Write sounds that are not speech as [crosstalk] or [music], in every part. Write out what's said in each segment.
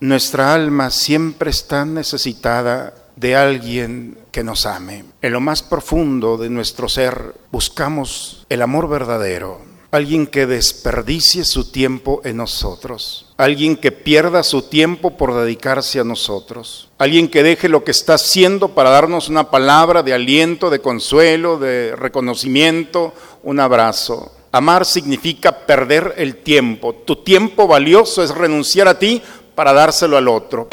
Nuestra alma siempre está necesitada de alguien que nos ame. En lo más profundo de nuestro ser buscamos el amor verdadero, alguien que desperdicie su tiempo en nosotros, alguien que pierda su tiempo por dedicarse a nosotros, alguien que deje lo que está haciendo para darnos una palabra de aliento, de consuelo, de reconocimiento, un abrazo. Amar significa perder el tiempo. Tu tiempo valioso es renunciar a ti para dárselo al otro.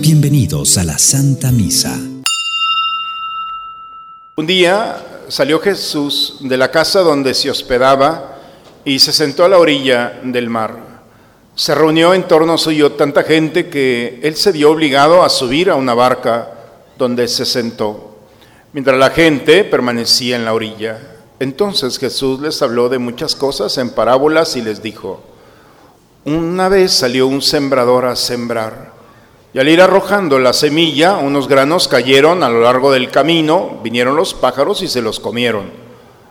Bienvenidos a la Santa Misa. Un día salió Jesús de la casa donde se hospedaba y se sentó a la orilla del mar. Se reunió en torno suyo tanta gente que él se vio obligado a subir a una barca donde se sentó, mientras la gente permanecía en la orilla. Entonces Jesús les habló de muchas cosas en parábolas y les dijo, una vez salió un sembrador a sembrar, y al ir arrojando la semilla, unos granos cayeron a lo largo del camino, vinieron los pájaros y se los comieron.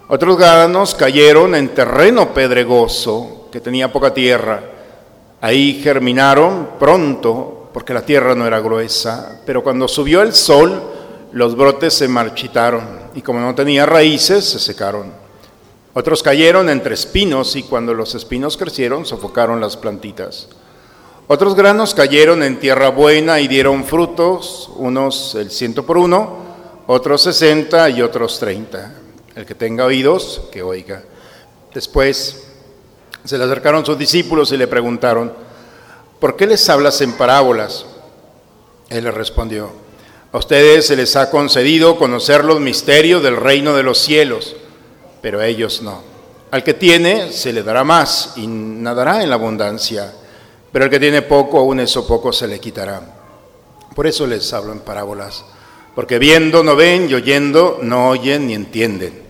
Otros granos cayeron en terreno pedregoso, que tenía poca tierra. Ahí germinaron pronto, porque la tierra no era gruesa, pero cuando subió el sol, los brotes se marchitaron y como no tenía raíces, se secaron. Otros cayeron entre espinos y cuando los espinos crecieron, sofocaron las plantitas. Otros granos cayeron en tierra buena y dieron frutos, unos el ciento por uno, otros sesenta y otros treinta. El que tenga oídos, que oiga. Después se le acercaron sus discípulos y le preguntaron, ¿por qué les hablas en parábolas? Él le respondió, a ustedes se les ha concedido conocer los misterios del reino de los cielos, pero a ellos no. Al que tiene se le dará más y nadará en la abundancia, pero al que tiene poco, aún eso poco se le quitará. Por eso les hablo en parábolas, porque viendo no ven y oyendo no oyen ni entienden.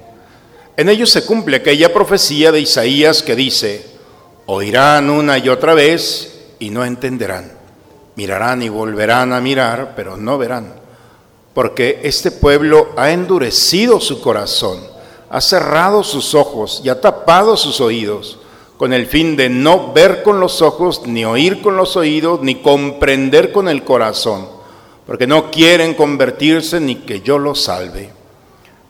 En ellos se cumple aquella profecía de Isaías que dice, oirán una y otra vez y no entenderán. Mirarán y volverán a mirar, pero no verán. Porque este pueblo ha endurecido su corazón, ha cerrado sus ojos y ha tapado sus oídos, con el fin de no ver con los ojos, ni oír con los oídos, ni comprender con el corazón, porque no quieren convertirse ni que yo los salve.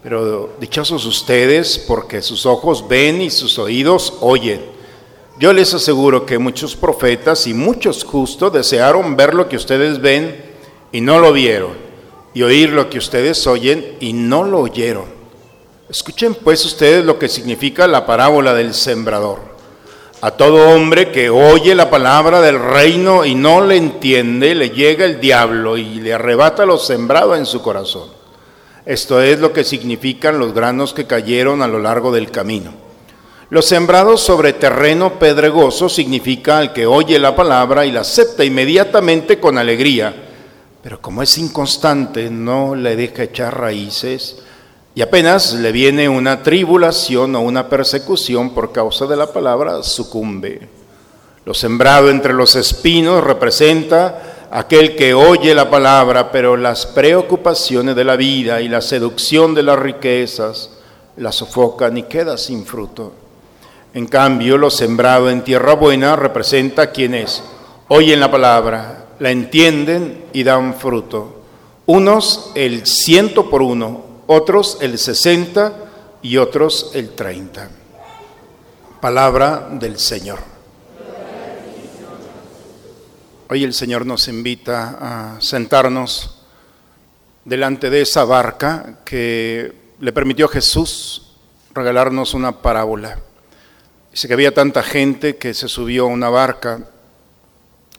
Pero dichosos ustedes, porque sus ojos ven y sus oídos oyen. Yo les aseguro que muchos profetas y muchos justos desearon ver lo que ustedes ven y no lo vieron, y oír lo que ustedes oyen y no lo oyeron. Escuchen pues ustedes lo que significa la parábola del sembrador. A todo hombre que oye la palabra del reino y no le entiende, le llega el diablo y le arrebata lo sembrado en su corazón. Esto es lo que significan los granos que cayeron a lo largo del camino. Los sembrados sobre terreno pedregoso significa al que oye la palabra y la acepta inmediatamente con alegría, pero como es inconstante, no le deja echar raíces y apenas le viene una tribulación o una persecución por causa de la palabra, sucumbe. Lo sembrado entre los espinos representa aquel que oye la palabra, pero las preocupaciones de la vida y la seducción de las riquezas la sofocan y queda sin fruto. En cambio, lo sembrado en tierra buena representa a quienes oyen la palabra, la entienden y dan fruto. Unos el ciento por uno, otros el sesenta y otros el treinta. Palabra del Señor. Hoy el Señor nos invita a sentarnos delante de esa barca que le permitió a Jesús regalarnos una parábola. Dice que había tanta gente que se subió a una barca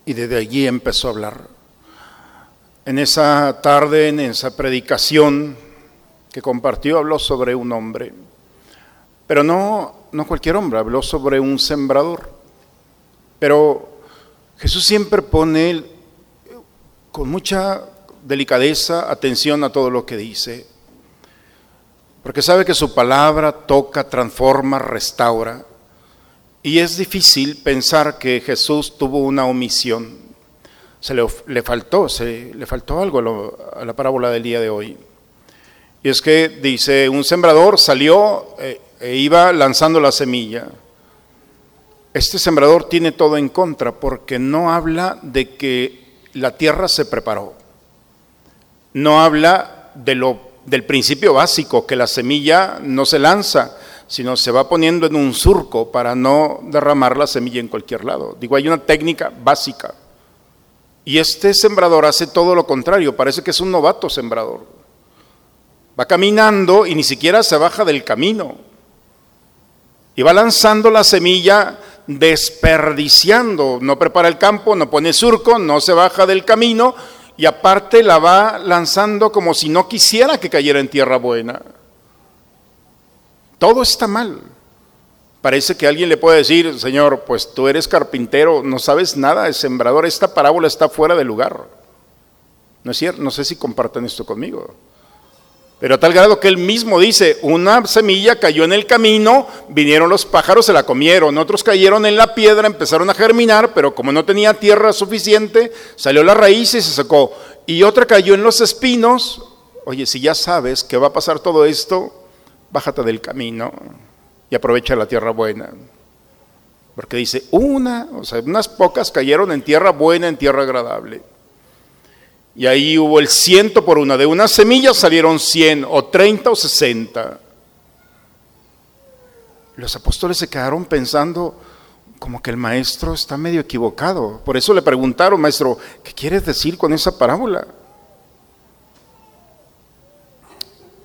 y desde allí empezó a hablar. En esa tarde, en esa predicación que compartió, habló sobre un hombre. Pero no, no cualquier hombre, habló sobre un sembrador. Pero Jesús siempre pone con mucha delicadeza atención a todo lo que dice. Porque sabe que su palabra toca, transforma, restaura. Y es difícil pensar que Jesús tuvo una omisión. Se le, faltó, se le faltó algo a, la parábola del día de hoy. Y es que dice, un sembrador salió eh, e iba lanzando la semilla. Este sembrador tiene todo en contra porque no habla de que la tierra se preparó. No habla de lo, del principio básico, que la semilla no se lanza, sino se va poniendo en un surco para no derramar la semilla en cualquier lado. Digo, hay una técnica básica. Y este sembrador hace todo lo contrario, parece que es un novato sembrador. Va caminando y ni siquiera se baja del camino. Y va lanzando la semilla desperdiciando, no prepara el campo, no pone surco, no se baja del camino y aparte la va lanzando como si no quisiera que cayera en tierra buena. Todo está mal. Parece que alguien le puede decir, Señor, pues tú eres carpintero, no sabes nada de sembrador, esta parábola está fuera de lugar. No es cierto, no sé si comparten esto conmigo. Pero a tal grado que él mismo dice, una semilla cayó en el camino, vinieron los pájaros, se la comieron, otros cayeron en la piedra, empezaron a germinar, pero como no tenía tierra suficiente, salió la raíz y se secó. Y otra cayó en los espinos, oye, si ya sabes que va a pasar todo esto, bájate del camino y aprovecha la tierra buena. Porque dice, una, o sea, unas pocas cayeron en tierra buena, en tierra agradable. Y ahí hubo el ciento por una. De una semilla salieron cien, o treinta, o sesenta. Los apóstoles se quedaron pensando como que el maestro está medio equivocado. Por eso le preguntaron, maestro, ¿qué quieres decir con esa parábola?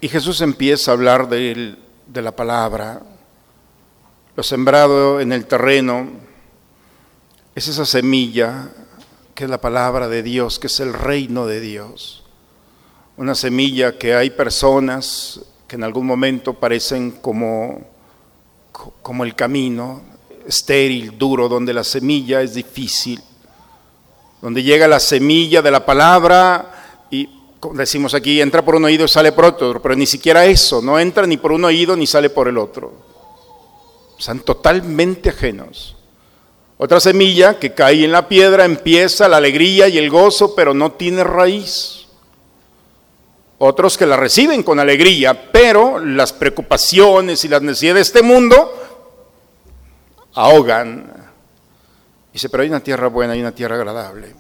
Y Jesús empieza a hablar de, de la palabra. Lo sembrado en el terreno es esa semilla que es la palabra de Dios, que es el reino de Dios. Una semilla que hay personas que en algún momento parecen como, como el camino, estéril, duro, donde la semilla es difícil, donde llega la semilla de la palabra decimos aquí, entra por un oído y sale por otro, pero ni siquiera eso, no entra ni por un oído ni sale por el otro. Están totalmente ajenos. Otra semilla que cae en la piedra empieza la alegría y el gozo, pero no tiene raíz. Otros que la reciben con alegría, pero las preocupaciones y las necesidades de este mundo ahogan. Dice, pero hay una tierra buena, hay una tierra agradable.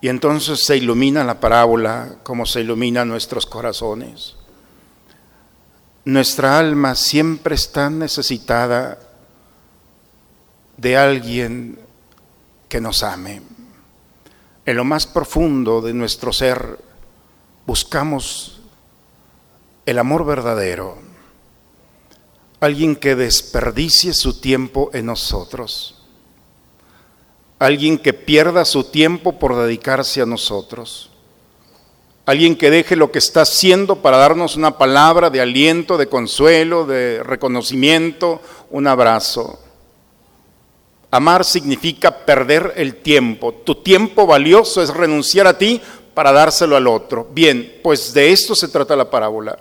Y entonces se ilumina la parábola como se ilumina nuestros corazones. Nuestra alma siempre está necesitada de alguien que nos ame. En lo más profundo de nuestro ser buscamos el amor verdadero, alguien que desperdicie su tiempo en nosotros, alguien que pierda su tiempo por dedicarse a nosotros, alguien que deje lo que está haciendo para darnos una palabra de aliento, de consuelo, de reconocimiento, un abrazo. Amar significa perder el tiempo. Tu tiempo valioso es renunciar a ti para dárselo al otro. Bien, pues de esto se trata la parábola.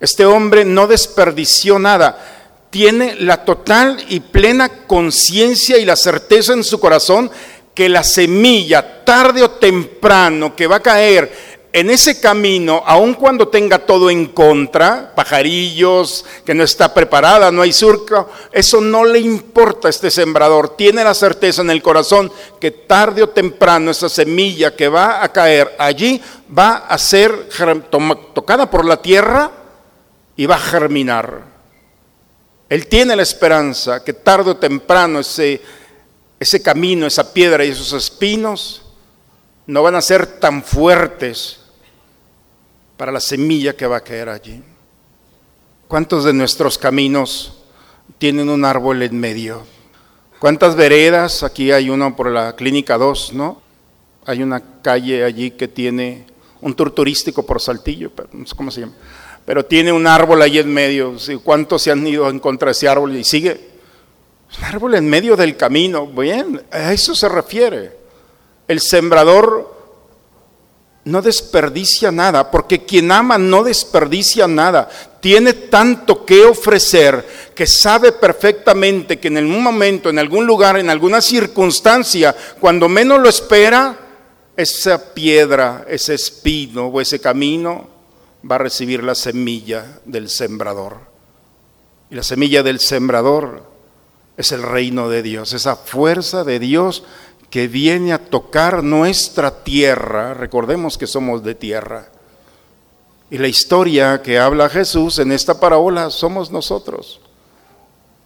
Este hombre no desperdició nada. Tiene la total y plena conciencia y la certeza en su corazón que la semilla, tarde o temprano, que va a caer en ese camino, aun cuando tenga todo en contra, pajarillos, que no está preparada, no hay surco, eso no le importa a este sembrador. Tiene la certeza en el corazón que tarde o temprano esa semilla que va a caer allí va a ser tocada por la tierra y va a germinar. Él tiene la esperanza que tarde o temprano ese, ese camino, esa piedra y esos espinos no van a ser tan fuertes para la semilla que va a caer allí. ¿Cuántos de nuestros caminos tienen un árbol en medio? ¿Cuántas veredas? Aquí hay uno por la Clínica 2, ¿no? Hay una calle allí que tiene un tour turístico por Saltillo, pero no sé cómo se llama. Pero tiene un árbol ahí en medio. ¿Cuántos se han ido en contra de ese árbol y sigue? Un árbol en medio del camino. Bien, a eso se refiere. El sembrador no desperdicia nada, porque quien ama no desperdicia nada. Tiene tanto que ofrecer que sabe perfectamente que en algún momento, en algún lugar, en alguna circunstancia, cuando menos lo espera, esa piedra, ese espino o ese camino va a recibir la semilla del sembrador. Y la semilla del sembrador es el reino de Dios, esa fuerza de Dios que viene a tocar nuestra tierra. Recordemos que somos de tierra. Y la historia que habla Jesús en esta parábola somos nosotros.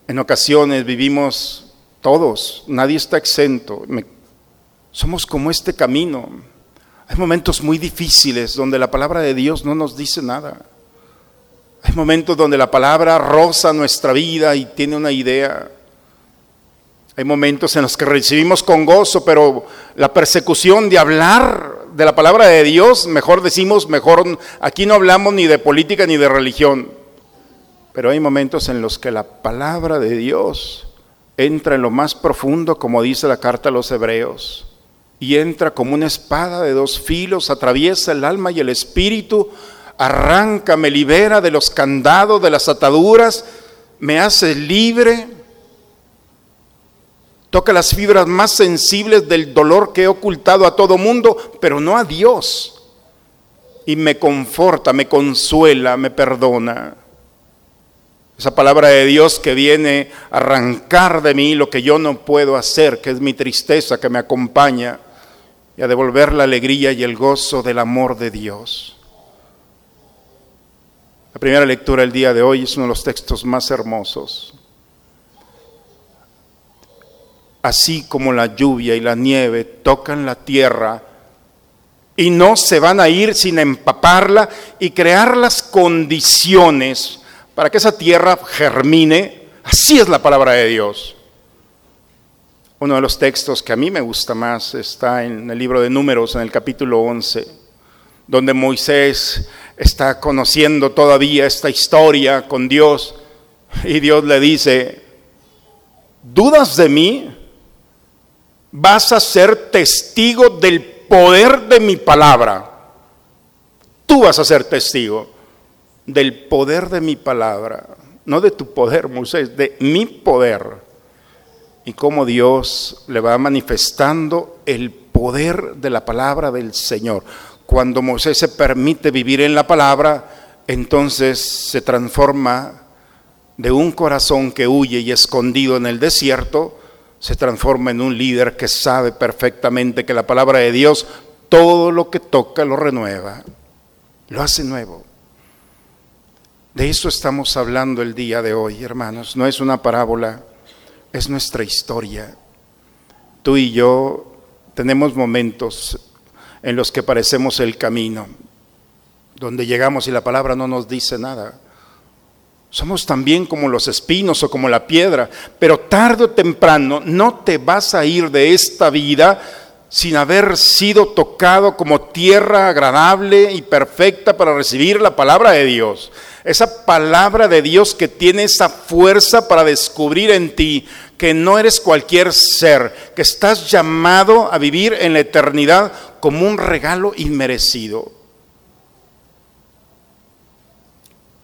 En ocasiones vivimos todos, nadie está exento. somos como este camino. Hay momentos muy difíciles donde la palabra de Dios no nos dice nada. Hay momentos donde la palabra roza nuestra vida y tiene una idea. Hay momentos en los que recibimos con gozo, pero la persecución de hablar de la palabra de Dios, mejor decimos, mejor, aquí no hablamos ni de política ni de religión, pero hay momentos en los que la palabra de Dios entra en lo más profundo, como dice la carta a los hebreos, y entra como una espada de dos filos, atraviesa el alma y el espíritu, arranca, me libera de los candados, de las ataduras, me hace libre Toca las fibras más sensibles del dolor que he ocultado a todo mundo, pero no a Dios. Y me conforta, me consuela, me perdona. Esa palabra de Dios que viene a arrancar de mí lo que yo no puedo hacer, que es mi tristeza que me acompaña, y a devolver la alegría y el gozo del amor de Dios. La primera lectura del día de hoy es uno de los textos más hermosos así como la lluvia y la nieve tocan la tierra y no se van a ir sin empaparla y crear las condiciones para que esa tierra germine. Así es la palabra de Dios. Uno de los textos que a mí me gusta más está en el libro de Números, en el capítulo 11, donde Moisés está conociendo todavía esta historia con Dios y Dios le dice, ¿dudas de mí? vas a ser testigo del poder de mi palabra. Tú vas a ser testigo del poder de mi palabra, no de tu poder, Moisés, de mi poder. Y cómo Dios le va manifestando el poder de la palabra del Señor. Cuando Moisés se permite vivir en la palabra, entonces se transforma de un corazón que huye y escondido en el desierto se transforma en un líder que sabe perfectamente que la palabra de Dios todo lo que toca lo renueva, lo hace nuevo. De eso estamos hablando el día de hoy, hermanos. No es una parábola, es nuestra historia. Tú y yo tenemos momentos en los que parecemos el camino, donde llegamos y la palabra no nos dice nada. Somos también como los espinos o como la piedra, pero tarde o temprano no te vas a ir de esta vida sin haber sido tocado como tierra agradable y perfecta para recibir la palabra de Dios. Esa palabra de Dios que tiene esa fuerza para descubrir en ti que no eres cualquier ser, que estás llamado a vivir en la eternidad como un regalo inmerecido.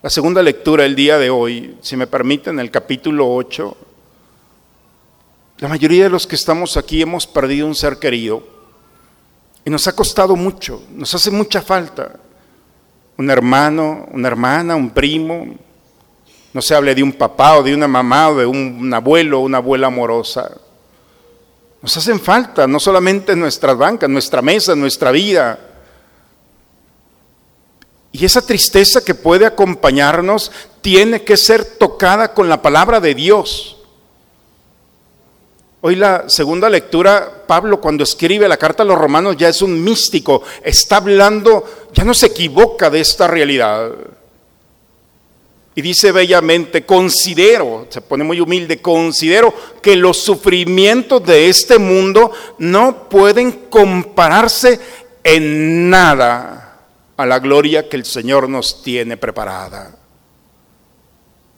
La segunda lectura el día de hoy, si me permiten, el capítulo 8. La mayoría de los que estamos aquí hemos perdido un ser querido y nos ha costado mucho, nos hace mucha falta. Un hermano, una hermana, un primo, no se hable de un papá o de una mamá o de un abuelo o una abuela amorosa. Nos hacen falta, no solamente nuestras bancas, nuestra mesa, nuestra vida, y esa tristeza que puede acompañarnos tiene que ser tocada con la palabra de Dios. Hoy la segunda lectura, Pablo cuando escribe la carta a los romanos ya es un místico, está hablando, ya no se equivoca de esta realidad. Y dice bellamente, considero, se pone muy humilde, considero que los sufrimientos de este mundo no pueden compararse en nada a la gloria que el Señor nos tiene preparada.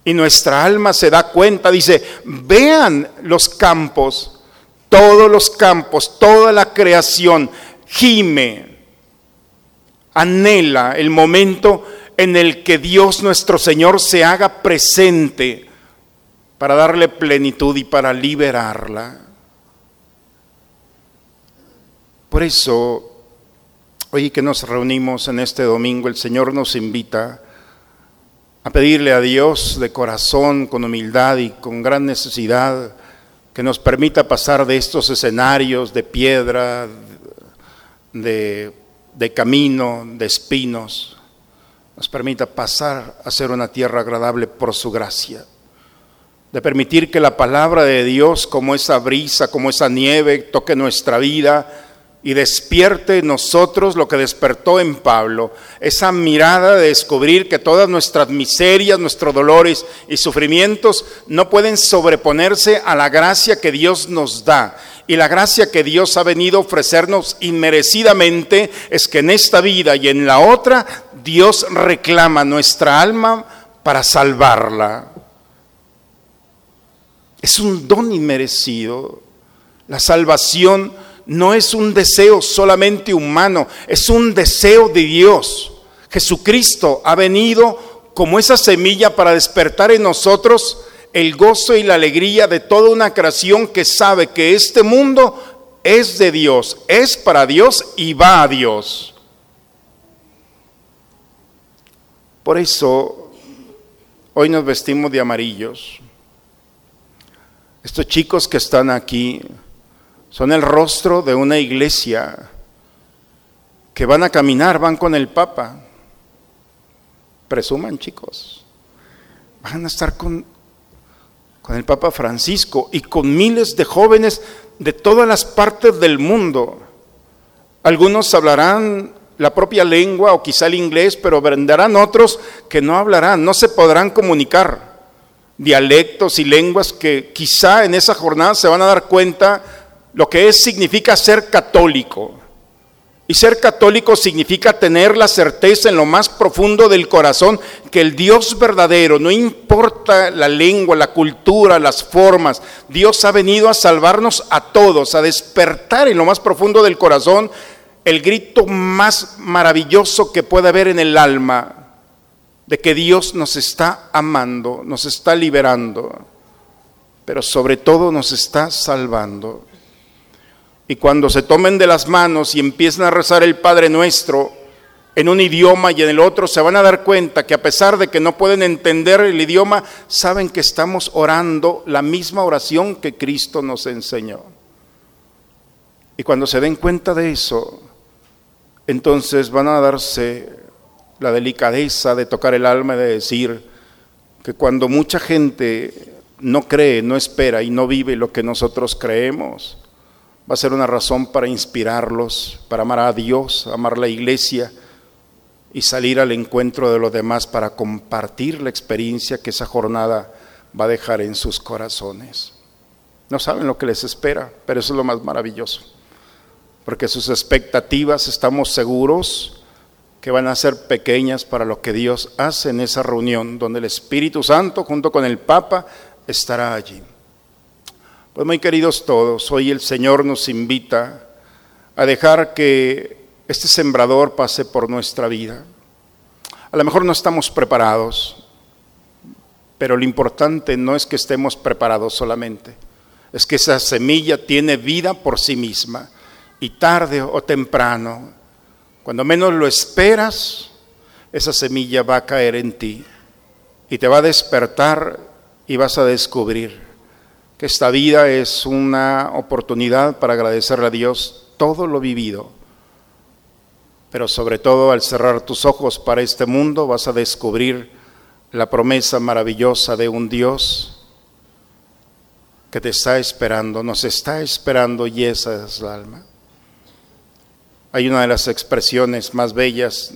Y nuestra alma se da cuenta, dice, vean los campos, todos los campos, toda la creación, gime, anhela el momento en el que Dios nuestro Señor se haga presente para darle plenitud y para liberarla. Por eso Hoy que nos reunimos en este domingo, el Señor nos invita a pedirle a Dios de corazón, con humildad y con gran necesidad, que nos permita pasar de estos escenarios de piedra, de, de camino, de espinos, nos permita pasar a ser una tierra agradable por su gracia, de permitir que la palabra de Dios, como esa brisa, como esa nieve, toque nuestra vida, y despierte en nosotros lo que despertó en Pablo, esa mirada de descubrir que todas nuestras miserias, nuestros dolores y sufrimientos no pueden sobreponerse a la gracia que Dios nos da. Y la gracia que Dios ha venido a ofrecernos inmerecidamente es que en esta vida y en la otra Dios reclama nuestra alma para salvarla. Es un don inmerecido. La salvación no es un deseo solamente humano, es un deseo de Dios. Jesucristo ha venido como esa semilla para despertar en nosotros el gozo y la alegría de toda una creación que sabe que este mundo es de Dios, es para Dios y va a Dios. Por eso hoy nos vestimos de amarillos. Estos chicos que están aquí son el rostro de una iglesia que van a caminar, van con el Papa. Presuman, chicos. Van a estar con, con el Papa Francisco y con miles de jóvenes de todas las partes del mundo. Algunos hablarán la propia lengua o quizá el inglés, pero vendrán otros que no hablarán, no se podrán comunicar. Dialectos y lenguas que quizá en esa jornada se van a dar cuenta lo que es significa ser católico. Y ser católico significa tener la certeza en lo más profundo del corazón que el Dios verdadero, no importa la lengua, la cultura, las formas, Dios ha venido a salvarnos a todos, a despertar en lo más profundo del corazón el grito más maravilloso que puede haber en el alma de que Dios nos está amando, nos está liberando, pero sobre todo nos está salvando. Y cuando se tomen de las manos y empiecen a rezar el Padre Nuestro en un idioma y en el otro, se van a dar cuenta que a pesar de que no pueden entender el idioma, saben que estamos orando la misma oración que Cristo nos enseñó. Y cuando se den cuenta de eso, entonces van a darse la delicadeza de tocar el alma y de decir que cuando mucha gente no cree, no espera y no vive lo que nosotros creemos, va a ser una razón para inspirarlos, para amar a Dios, amar la iglesia y salir al encuentro de los demás para compartir la experiencia que esa jornada va a dejar en sus corazones. No saben lo que les espera, pero eso es lo más maravilloso porque sus expectativas estamos seguros que van a ser pequeñas para lo que Dios hace en esa reunión, donde el Espíritu Santo junto con el Papa estará allí. Pues muy queridos todos, hoy el Señor nos invita a dejar que este sembrador pase por nuestra vida. A lo mejor no estamos preparados, pero lo importante no es que estemos preparados solamente, es que esa semilla tiene vida por sí misma y tarde o temprano, cuando menos lo esperas, esa semilla va a caer en ti y te va a despertar y vas a descubrir que esta vida es una oportunidad para agradecerle a Dios todo lo vivido. Pero sobre todo al cerrar tus ojos para este mundo vas a descubrir la promesa maravillosa de un Dios que te está esperando, nos está esperando y esa es la alma. Hay una de las expresiones más bellas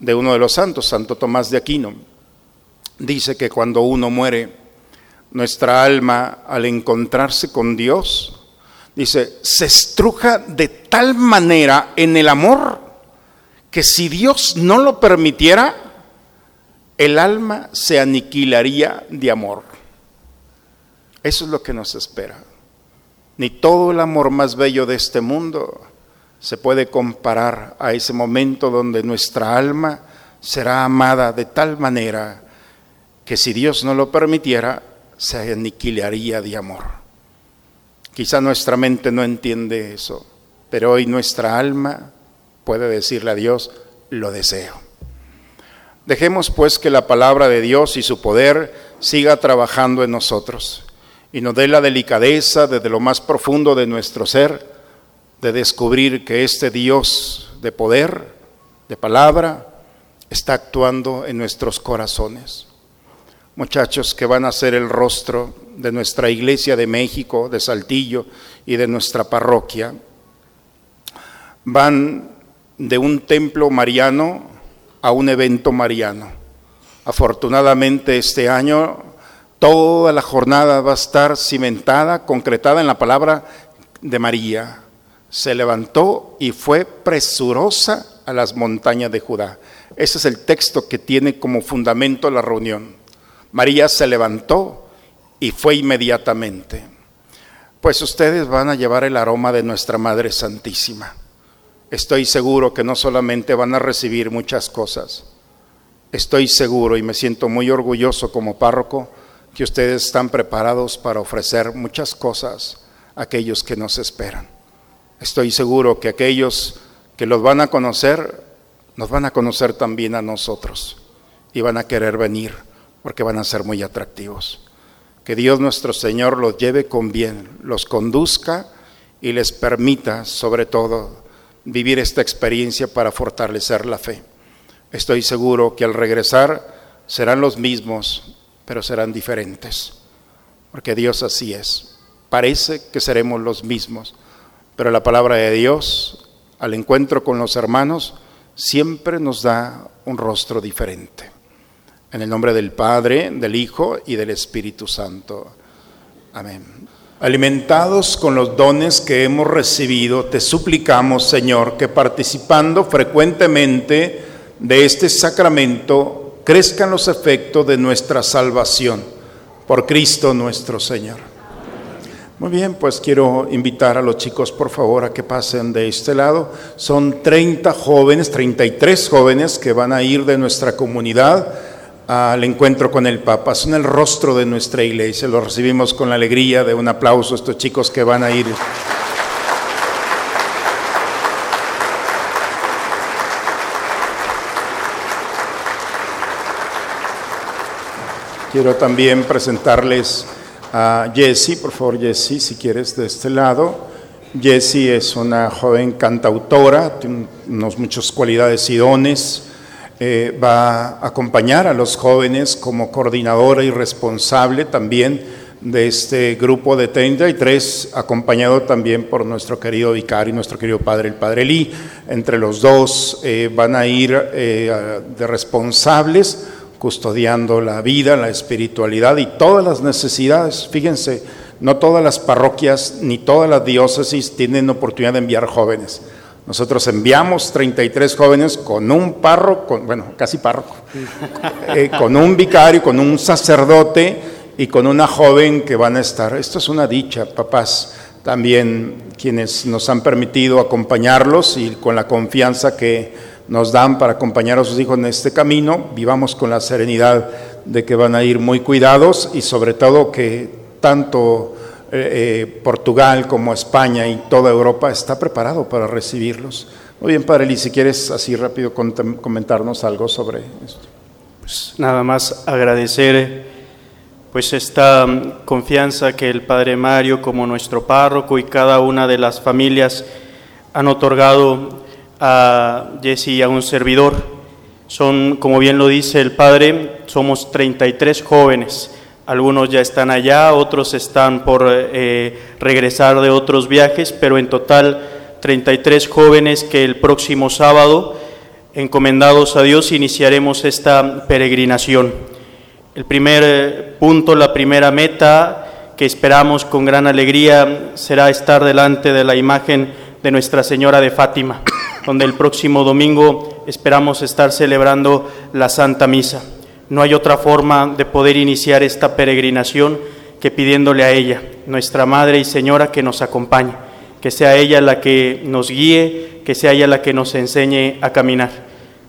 de uno de los santos, Santo Tomás de Aquino. Dice que cuando uno muere, nuestra alma al encontrarse con Dios, dice, se estruja de tal manera en el amor que si Dios no lo permitiera, el alma se aniquilaría de amor. Eso es lo que nos espera. Ni todo el amor más bello de este mundo se puede comparar a ese momento donde nuestra alma será amada de tal manera que si Dios no lo permitiera, se aniquilaría de amor. Quizá nuestra mente no entiende eso, pero hoy nuestra alma puede decirle a Dios, lo deseo. Dejemos pues que la palabra de Dios y su poder siga trabajando en nosotros y nos dé la delicadeza desde lo más profundo de nuestro ser de descubrir que este Dios de poder, de palabra, está actuando en nuestros corazones. Muchachos que van a ser el rostro de nuestra iglesia de México, de Saltillo y de nuestra parroquia, van de un templo mariano a un evento mariano. Afortunadamente este año toda la jornada va a estar cimentada, concretada en la palabra de María. Se levantó y fue presurosa a las montañas de Judá. Ese es el texto que tiene como fundamento la reunión. María se levantó y fue inmediatamente. Pues ustedes van a llevar el aroma de nuestra Madre Santísima. Estoy seguro que no solamente van a recibir muchas cosas, estoy seguro y me siento muy orgulloso como párroco que ustedes están preparados para ofrecer muchas cosas a aquellos que nos esperan. Estoy seguro que aquellos que los van a conocer, nos van a conocer también a nosotros y van a querer venir porque van a ser muy atractivos. Que Dios nuestro Señor los lleve con bien, los conduzca y les permita, sobre todo, vivir esta experiencia para fortalecer la fe. Estoy seguro que al regresar serán los mismos, pero serán diferentes, porque Dios así es. Parece que seremos los mismos, pero la palabra de Dios, al encuentro con los hermanos, siempre nos da un rostro diferente. En el nombre del Padre, del Hijo y del Espíritu Santo. Amén. Alimentados con los dones que hemos recibido, te suplicamos, Señor, que participando frecuentemente de este sacramento, crezcan los efectos de nuestra salvación. Por Cristo nuestro Señor. Muy bien, pues quiero invitar a los chicos, por favor, a que pasen de este lado. Son 30 jóvenes, 33 jóvenes que van a ir de nuestra comunidad al encuentro con el Papa. Son el rostro de nuestra iglesia. Lo recibimos con la alegría de un aplauso a estos chicos que van a ir. Quiero también presentarles a Jessie, por favor Jessie, si quieres de este lado. Jessie es una joven cantautora, tiene unos muchas cualidades y dones eh, va a acompañar a los jóvenes como coordinadora y responsable también de este grupo de 33, acompañado también por nuestro querido vicario y nuestro querido padre, el padre Lee. Entre los dos eh, van a ir eh, de responsables, custodiando la vida, la espiritualidad y todas las necesidades. Fíjense, no todas las parroquias ni todas las diócesis tienen oportunidad de enviar jóvenes. Nosotros enviamos 33 jóvenes con un párroco, bueno, casi párroco, eh, con un vicario, con un sacerdote y con una joven que van a estar. Esto es una dicha, papás, también quienes nos han permitido acompañarlos y con la confianza que nos dan para acompañar a sus hijos en este camino, vivamos con la serenidad de que van a ir muy cuidados y sobre todo que tanto eh, eh, Portugal como España y toda Europa está preparado para recibirlos. Muy bien, Padre Lee, si quieres así rápido comentarnos algo sobre esto. Pues nada más agradecer pues esta mm, confianza que el Padre Mario como nuestro párroco y cada una de las familias han otorgado a Jesse y a un servidor. Son, como bien lo dice el Padre, somos 33 jóvenes algunos ya están allá, otros están por eh, regresar de otros viajes, pero en total 33 jóvenes que el próximo sábado, encomendados a Dios, iniciaremos esta peregrinación. El primer eh, punto, la primera meta que esperamos con gran alegría será estar delante de la imagen de Nuestra Señora de Fátima, [coughs] donde el próximo domingo esperamos estar celebrando la Santa Misa. No hay otra forma de poder iniciar esta peregrinación que pidiéndole a ella, nuestra Madre y Señora, que nos acompañe, que sea ella la que nos guíe, que sea ella la que nos enseñe a caminar.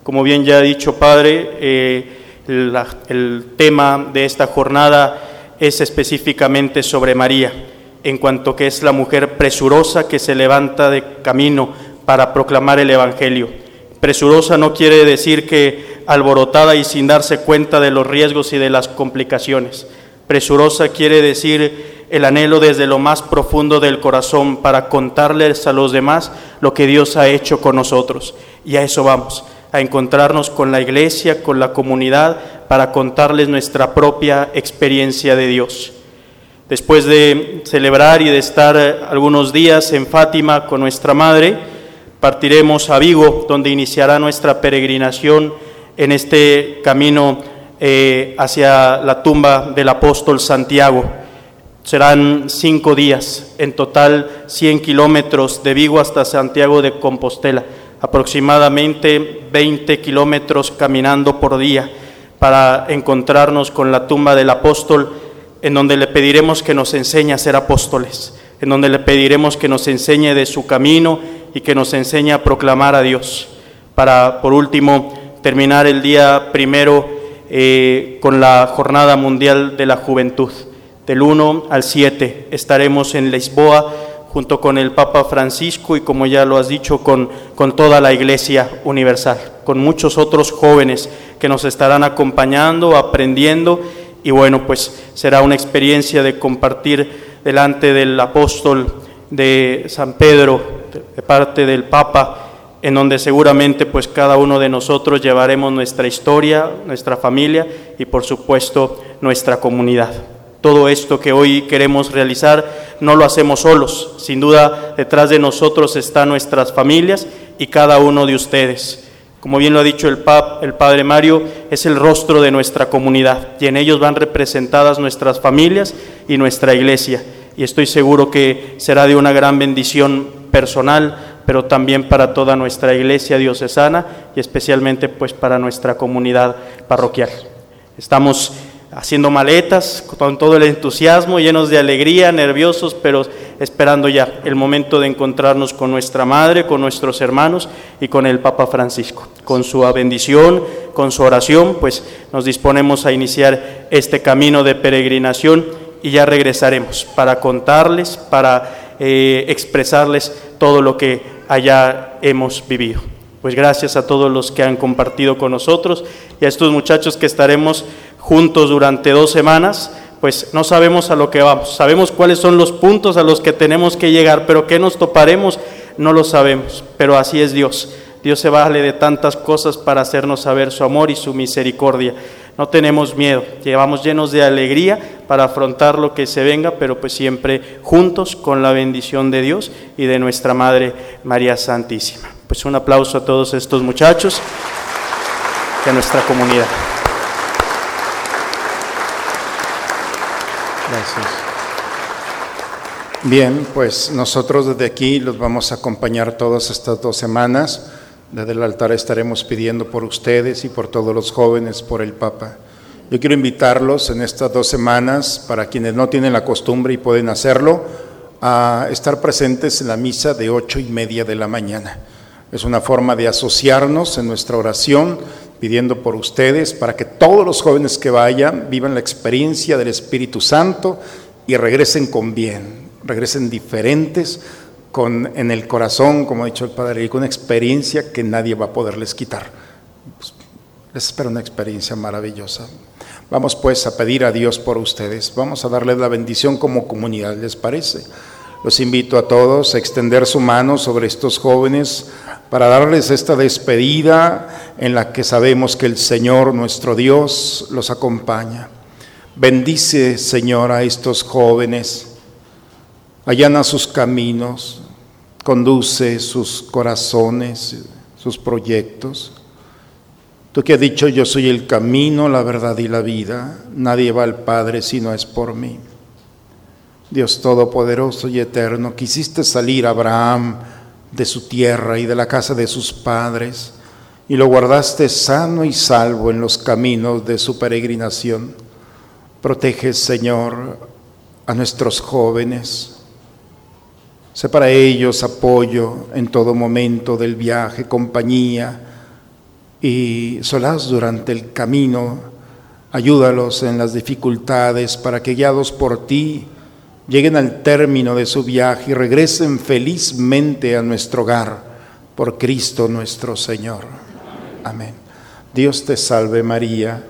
Como bien ya ha dicho Padre, eh, el tema de esta jornada es específicamente sobre María, en cuanto que es la mujer presurosa que se levanta de camino para proclamar el Evangelio. Presurosa no quiere decir que alborotada y sin darse cuenta de los riesgos y de las complicaciones. Presurosa quiere decir el anhelo desde lo más profundo del corazón para contarles a los demás lo que Dios ha hecho con nosotros. Y a eso vamos, a encontrarnos con la iglesia, con la comunidad, para contarles nuestra propia experiencia de Dios. Después de celebrar y de estar algunos días en Fátima con nuestra Madre, partiremos a Vigo, donde iniciará nuestra peregrinación en este camino eh, hacia la tumba del apóstol Santiago. Serán cinco días, en total 100 kilómetros de Vigo hasta Santiago de Compostela, aproximadamente 20 kilómetros caminando por día para encontrarnos con la tumba del apóstol, en donde le pediremos que nos enseñe a ser apóstoles, en donde le pediremos que nos enseñe de su camino y que nos enseñe a proclamar a Dios. Para, por último, terminar el día primero eh, con la Jornada Mundial de la Juventud. Del 1 al 7 estaremos en Lisboa junto con el Papa Francisco y como ya lo has dicho, con, con toda la Iglesia Universal, con muchos otros jóvenes que nos estarán acompañando, aprendiendo y bueno, pues será una experiencia de compartir delante del apóstol de San Pedro, de parte del Papa, en donde seguramente pues cada uno de nosotros llevaremos nuestra historia, nuestra familia y por supuesto nuestra comunidad. Todo esto que hoy queremos realizar no lo hacemos solos. Sin duda, detrás de nosotros están nuestras familias y cada uno de ustedes. Como bien lo ha dicho el, pap, el Padre Mario, es el rostro de nuestra comunidad y en ellos van representadas nuestras familias y nuestra iglesia. Y estoy seguro que será de una gran bendición personal, pero también para toda nuestra iglesia diocesana y especialmente pues para nuestra comunidad parroquial. Estamos haciendo maletas, con todo el entusiasmo, llenos de alegría, nerviosos, pero esperando ya el momento de encontrarnos con nuestra Madre, con nuestros hermanos y con el Papa Francisco. Con su bendición, con su oración, pues nos disponemos a iniciar este camino de peregrinación y ya regresaremos para contarles, para eh, expresarles todo lo que allá hemos vivido. Pues gracias a todos los que han compartido con nosotros y a estos muchachos que estaremos juntos durante dos semanas, pues no sabemos a lo que vamos. Sabemos cuáles son los puntos a los que tenemos que llegar, pero qué nos toparemos no lo sabemos. Pero así es Dios. Dios se vale de tantas cosas para hacernos saber su amor y su misericordia. No tenemos miedo, llevamos llenos de alegría para afrontar lo que se venga, pero pues siempre juntos con la bendición de Dios y de nuestra Madre María Santísima. Pues un aplauso a todos estos muchachos y a nuestra comunidad. Gracias. Bien, pues nosotros desde aquí los vamos a acompañar todas estas dos semanas. Desde el altar estaremos pidiendo por ustedes y por todos los jóvenes, por el Papa. Yo quiero invitarlos en estas dos semanas, para quienes no tienen la costumbre y pueden hacerlo, a estar presentes en la misa de ocho y media de la mañana. Es una forma de asociarnos en nuestra oración, pidiendo por ustedes para que todos los jóvenes que vayan vivan la experiencia del Espíritu Santo y regresen con bien, regresen diferentes, con, en el corazón, como ha dicho el Padre, con una experiencia que nadie va a poderles quitar. Pues, les espero una experiencia maravillosa. Vamos pues a pedir a Dios por ustedes, vamos a darles la bendición como comunidad, ¿les parece? Los invito a todos a extender su mano sobre estos jóvenes, para darles esta despedida en la que sabemos que el Señor nuestro Dios los acompaña. Bendice, Señor, a estos jóvenes, allana sus caminos, conduce sus corazones, sus proyectos. Tú que has dicho, yo soy el camino, la verdad y la vida, nadie va al Padre si no es por mí. Dios Todopoderoso y Eterno, quisiste salir a Abraham, de su tierra y de la casa de sus padres, y lo guardaste sano y salvo en los caminos de su peregrinación. Protege, Señor, a nuestros jóvenes. Sé para ellos apoyo en todo momento del viaje, compañía y solaz durante el camino. Ayúdalos en las dificultades para que guiados por ti, lleguen al término de su viaje y regresen felizmente a nuestro hogar, por Cristo nuestro Señor. Amén. Dios te salve María.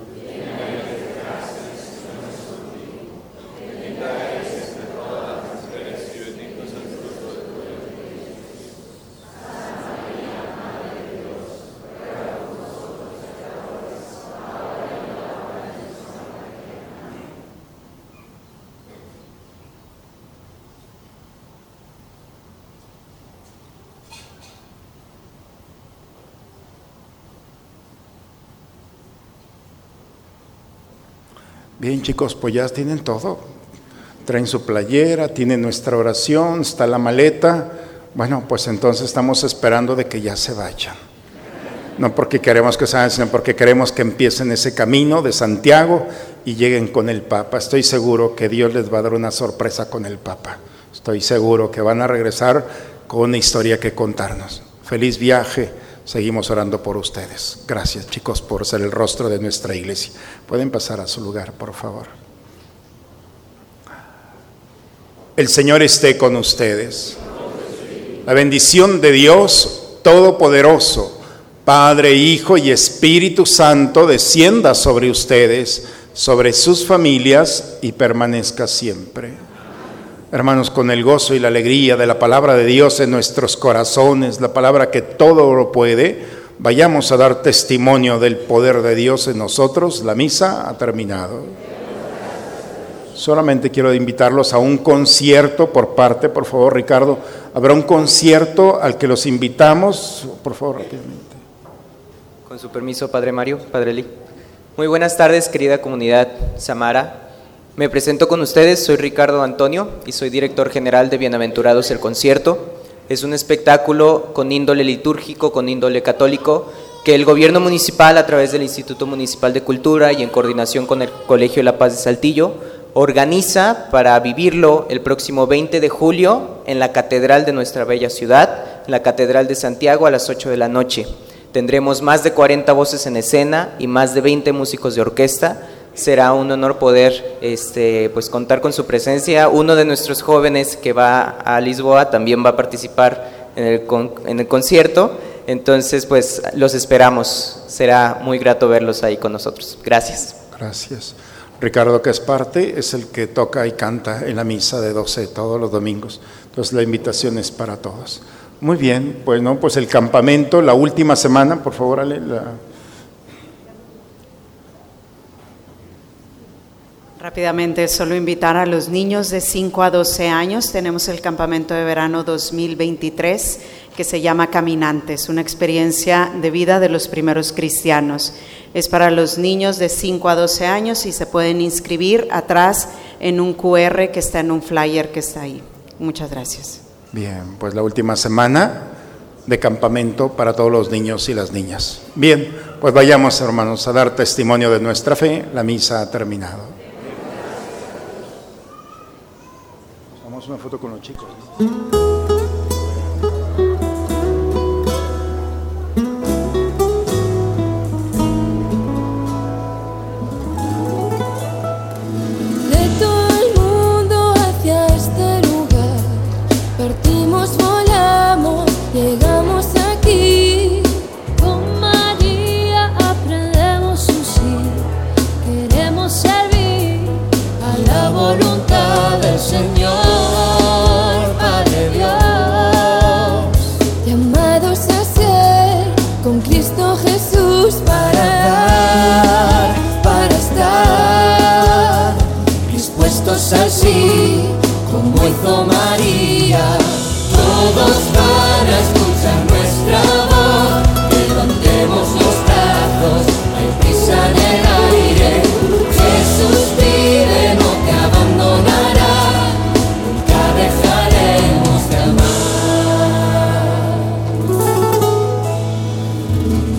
Chicos, pues ya tienen todo. Traen su playera, tienen nuestra oración, está la maleta. Bueno, pues entonces estamos esperando de que ya se vayan. No porque queremos que se vayan, sino porque queremos que empiecen ese camino de Santiago y lleguen con el Papa. Estoy seguro que Dios les va a dar una sorpresa con el Papa. Estoy seguro que van a regresar con una historia que contarnos. Feliz viaje Seguimos orando por ustedes. Gracias chicos por ser el rostro de nuestra iglesia. Pueden pasar a su lugar, por favor. El Señor esté con ustedes. La bendición de Dios Todopoderoso, Padre, Hijo y Espíritu Santo, descienda sobre ustedes, sobre sus familias y permanezca siempre. Hermanos, con el gozo y la alegría de la palabra de Dios en nuestros corazones, la palabra que todo lo puede, vayamos a dar testimonio del poder de Dios en nosotros. La misa ha terminado. Solamente quiero invitarlos a un concierto por parte, por favor, Ricardo. Habrá un concierto al que los invitamos, por favor, rápidamente. Con su permiso, Padre Mario, Padre Lee. Muy buenas tardes, querida comunidad Samara. Me presento con ustedes, soy Ricardo Antonio y soy director general de Bienaventurados el Concierto. Es un espectáculo con índole litúrgico, con índole católico, que el gobierno municipal a través del Instituto Municipal de Cultura y en coordinación con el Colegio La Paz de Saltillo organiza para vivirlo el próximo 20 de julio en la catedral de nuestra bella ciudad, la Catedral de Santiago a las 8 de la noche. Tendremos más de 40 voces en escena y más de 20 músicos de orquesta será un honor poder este, pues contar con su presencia. Uno de nuestros jóvenes que va a Lisboa también va a participar en el, en el concierto. Entonces, pues los esperamos. Será muy grato verlos ahí con nosotros. Gracias. Gracias. Ricardo, que es parte, es el que toca y canta en la misa de 12 todos los domingos. Entonces, la invitación es para todos. Muy bien, pues no, pues el campamento, la última semana, por favor, Ale, la Rápidamente, solo invitar a los niños de 5 a 12 años. Tenemos el campamento de verano 2023 que se llama Caminantes, una experiencia de vida de los primeros cristianos. Es para los niños de 5 a 12 años y se pueden inscribir atrás en un QR que está en un flyer que está ahí. Muchas gracias. Bien, pues la última semana de campamento para todos los niños y las niñas. Bien, pues vayamos hermanos a dar testimonio de nuestra fe. La misa ha terminado. Una foto con los chicos.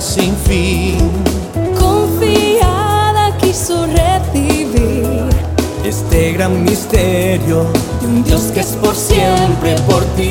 vida sin fin. Confiada quiso recibir Este gran misterio de un Dios que es por siempre por ti